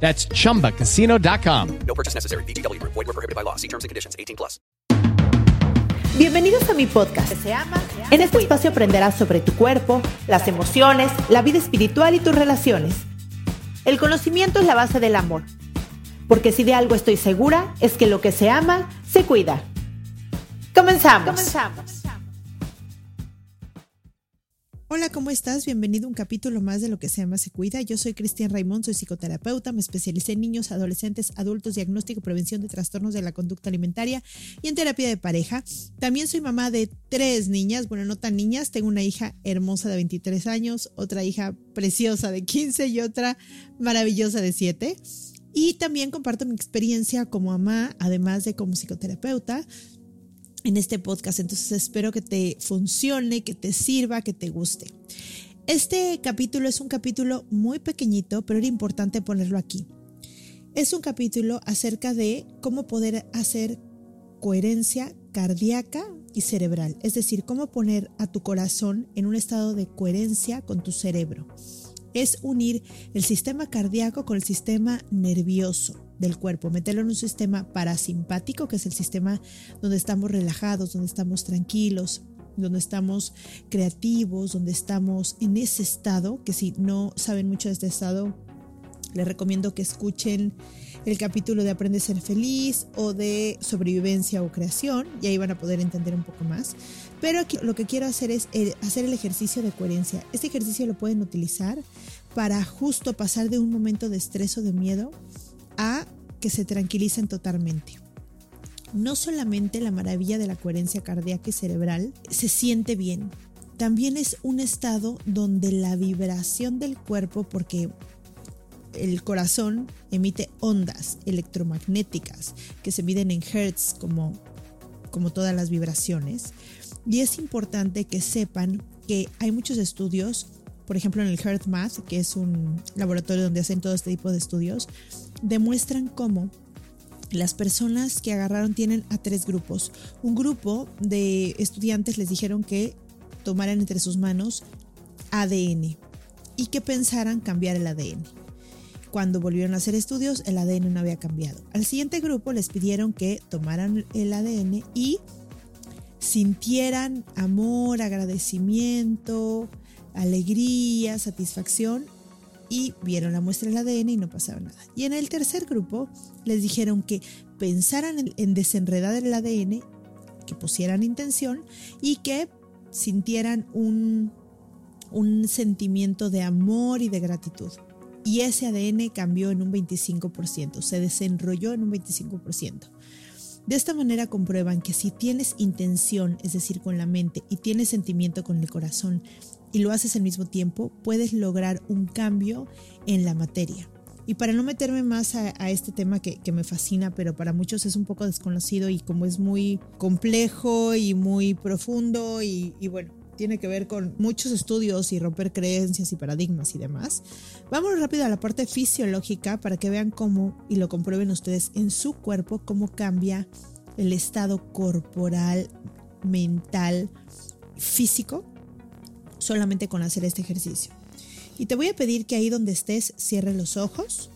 That's chumbacasino.com. No purchase necessary. BGW. Void were prohibited by law. See terms and conditions. 18 plus. Bienvenidos a mi podcast. Se ama. En este espacio aprenderás sobre tu cuerpo, las emociones, la vida espiritual y tus relaciones. El conocimiento es la base del amor. Porque si de algo estoy segura, es que lo que se ama, se cuida. Comenzamos. Comenzamos. Hola, ¿cómo estás? Bienvenido a un capítulo más de Lo que se llama Se Cuida. Yo soy Cristian Raimond, soy psicoterapeuta, me especialicé en niños, adolescentes, adultos, diagnóstico prevención de trastornos de la conducta alimentaria y en terapia de pareja. También soy mamá de tres niñas, bueno, no tan niñas, tengo una hija hermosa de 23 años, otra hija preciosa de 15 y otra maravillosa de 7. Y también comparto mi experiencia como mamá, además de como psicoterapeuta en este podcast. Entonces espero que te funcione, que te sirva, que te guste. Este capítulo es un capítulo muy pequeñito, pero era importante ponerlo aquí. Es un capítulo acerca de cómo poder hacer coherencia cardíaca y cerebral, es decir, cómo poner a tu corazón en un estado de coherencia con tu cerebro. Es unir el sistema cardíaco con el sistema nervioso del cuerpo, meterlo en un sistema parasimpático, que es el sistema donde estamos relajados, donde estamos tranquilos, donde estamos creativos, donde estamos en ese estado, que si no saben mucho de este estado, les recomiendo que escuchen el capítulo de Aprende a ser feliz o de sobrevivencia o creación y ahí van a poder entender un poco más. Pero aquí lo que quiero hacer es eh, hacer el ejercicio de coherencia. Este ejercicio lo pueden utilizar para justo pasar de un momento de estrés o de miedo a que se tranquilicen totalmente. No solamente la maravilla de la coherencia cardíaca y cerebral se siente bien, también es un estado donde la vibración del cuerpo, porque el corazón emite ondas electromagnéticas que se miden en hertz como, como todas las vibraciones. Y es importante que sepan que hay muchos estudios por ejemplo en el HeartMath, que es un laboratorio donde hacen todo este tipo de estudios, demuestran cómo las personas que agarraron tienen a tres grupos. Un grupo de estudiantes les dijeron que tomaran entre sus manos ADN y que pensaran cambiar el ADN. Cuando volvieron a hacer estudios, el ADN no había cambiado. Al siguiente grupo les pidieron que tomaran el ADN y sintieran amor, agradecimiento, alegría, satisfacción y vieron la muestra del ADN y no pasaba nada. Y en el tercer grupo les dijeron que pensaran en, desenredar el ADN, que pusieran intención y que sintieran un, un sentimiento de amor y de gratitud. Y ese ADN cambió en un 25%, se desenrolló en un 25%. De esta manera comprueban que si tienes intención, es decir, con la mente, y tienes sentimiento con el corazón, y lo haces al mismo tiempo, puedes lograr un cambio en la materia. Y para no meterme más a, este tema que, me fascina, pero para muchos es un poco desconocido y como es muy complejo y muy profundo y, bueno, tiene que ver con muchos estudios y romper creencias y paradigmas y demás. Vamos rápido a la parte fisiológica para que vean cómo y lo comprueben ustedes en su cuerpo, cómo cambia el estado corporal, mental, físico, solamente con hacer este ejercicio. Y te voy a pedir que ahí donde estés cierres los ojos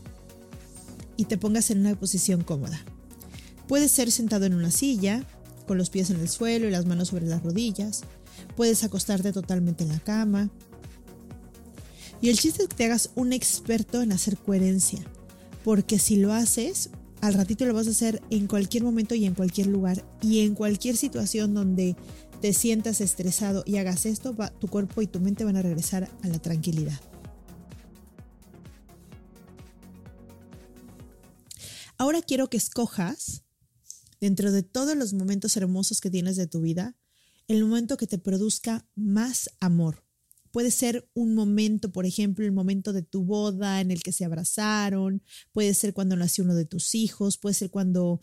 y te pongas en una posición cómoda. Puedes ser sentado en una silla, con los pies en el suelo y las manos sobre las rodillas. Puedes acostarte totalmente en la cama. Y el chiste es que te hagas un experto en hacer coherencia, porque si lo haces, al ratito lo vas a hacer en cualquier momento y en cualquier lugar y en cualquier situación donde te sientas estresado y hagas esto, tu cuerpo y tu mente van a regresar a la tranquilidad. Ahora quiero que escojas, dentro de todos los momentos hermosos que tienes de tu vida, el momento que te produzca más amor. Puede ser un momento, por ejemplo, el momento de tu boda en el que se abrazaron, puede ser cuando nació uno de tus hijos, puede ser cuando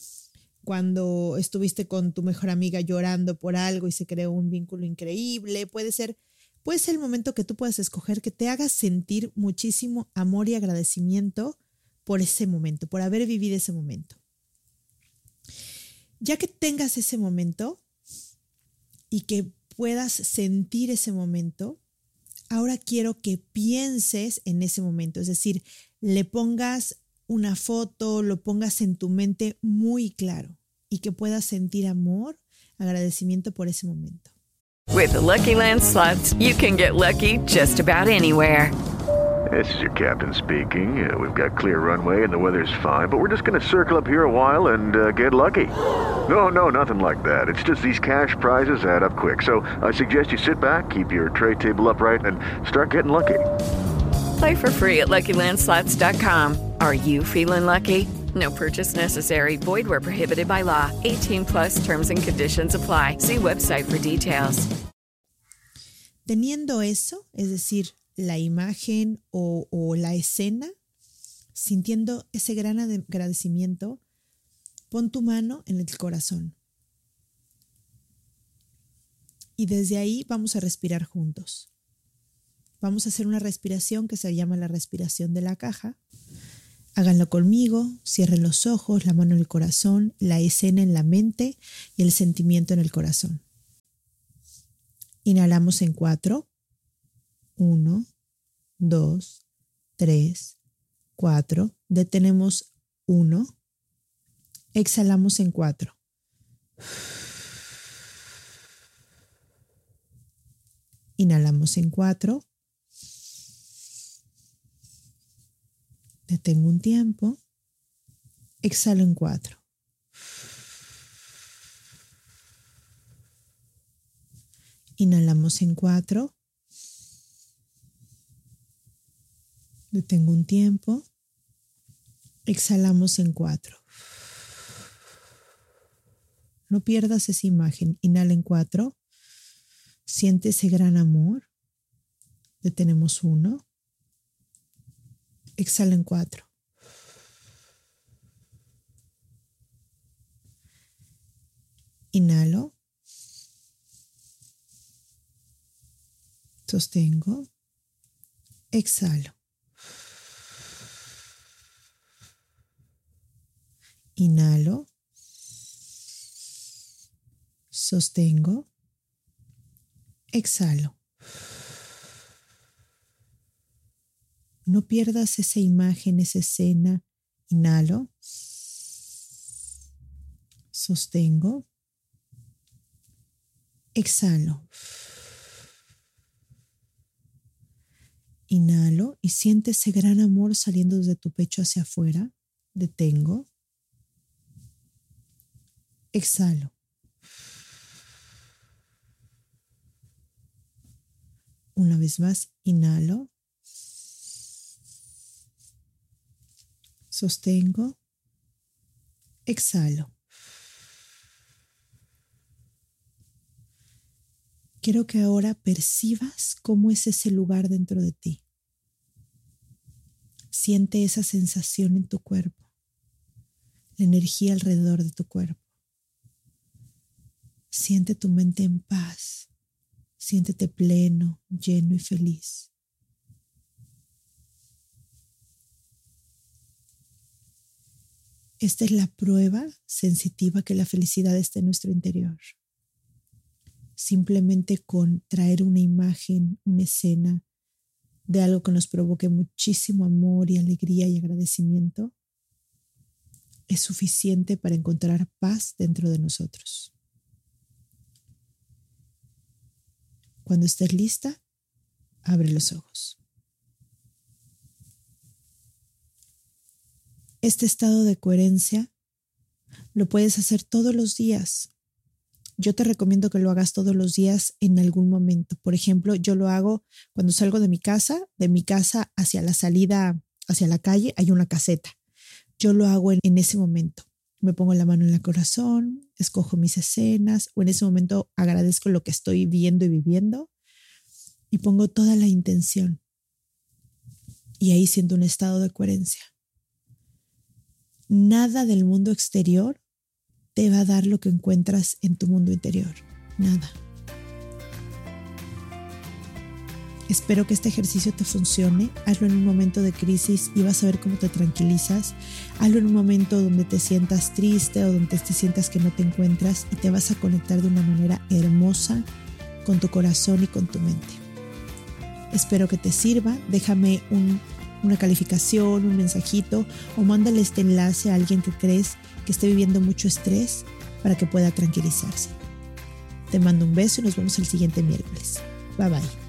cuando estuviste con tu mejor amiga llorando por algo y se creó un vínculo increíble. Puede ser, puede ser el momento que tú puedas escoger que te haga sentir muchísimo amor y agradecimiento por ese momento, por haber vivido ese momento. Ya que tengas ese momento y que puedas sentir ese momento, ahora quiero que pienses en ese momento, es decir, le pongas una foto, lo pongas en tu mente muy claro y que puedas sentir amor, agradecimiento por ese momento. With the Lucky Land slots, you can get lucky just about anywhere. This is your captain speaking. Uh, we've got clear runway and the weather's fine, but we're just going to circle up here a while and uh, get lucky. No, no, nothing like that. It's just these cash prizes add up quick. So I suggest you sit back, keep your tray table upright, and start getting lucky. Play for free at LuckyLandSlots.com. Are you feeling lucky? No purchase necessary. Void where prohibited by law. 18 plus terms and conditions apply. See website for details. Teniendo eso, es decir, la imagen o, o la escena, sintiendo ese gran agradecimiento, pon tu mano en el corazón. Y desde ahí vamos a respirar juntos. Vamos a hacer una respiración que se llama la respiración de la caja. Háganlo conmigo, cierren los ojos, la mano en el corazón, la escena en la mente y el sentimiento en el corazón. Inhalamos en cuatro. Uno, dos, tres, cuatro. Detenemos uno. Exhalamos en cuatro. Inhalamos en cuatro. Detengo un tiempo. Exhalo en cuatro. Inhalamos en cuatro. Detengo un tiempo. Exhalamos en cuatro. No pierdas esa imagen. Inhala en cuatro. Siente ese gran amor. Detenemos uno. Exhala en cuatro. Inhalo. Sostengo. Exhalo. Inhalo. Sostengo. Exhalo. No pierdas esa imagen, esa escena. Inhalo. Sostengo. Exhalo. Inhalo y siente ese gran amor saliendo desde tu pecho hacia afuera. Detengo. Exhalo. Una vez más, inhalo. Sostengo. Exhalo. Quiero que ahora percibas cómo es ese lugar dentro de ti. Siente esa sensación en tu cuerpo, la energía alrededor de tu cuerpo. Siente tu mente en paz. Siéntete pleno, lleno y feliz. Esta es la prueba sensitiva que la felicidad está en nuestro interior. Simplemente con traer una imagen, una escena de algo que nos provoque muchísimo amor y alegría y agradecimiento, es suficiente para encontrar paz dentro de nosotros. Cuando estés lista, abre los ojos. Este estado de coherencia lo puedes hacer todos los días. Yo te recomiendo que lo hagas todos los días en algún momento. Por ejemplo, yo lo hago cuando salgo de mi casa, de mi casa hacia la salida, hacia la calle, hay una caseta. Yo lo hago en, en ese momento. Me pongo la mano en el corazón, escojo mis escenas o en ese momento agradezco lo que estoy viendo y viviendo y pongo toda la intención. Y ahí siento un estado de coherencia. Nada del mundo exterior te va a dar lo que encuentras en tu mundo interior. Nada. Espero que este ejercicio te funcione. Hazlo en un momento de crisis y vas a ver cómo te tranquilizas. Hazlo en un momento donde te sientas triste o donde te sientas que no te encuentras y te vas a conectar de una manera hermosa con tu corazón y con tu mente. Espero que te sirva. Déjame una calificación, un mensajito o mándale este enlace a alguien que crees que esté viviendo mucho estrés para que pueda tranquilizarse. Te mando un beso y nos vemos el siguiente miércoles. Bye bye.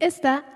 Esta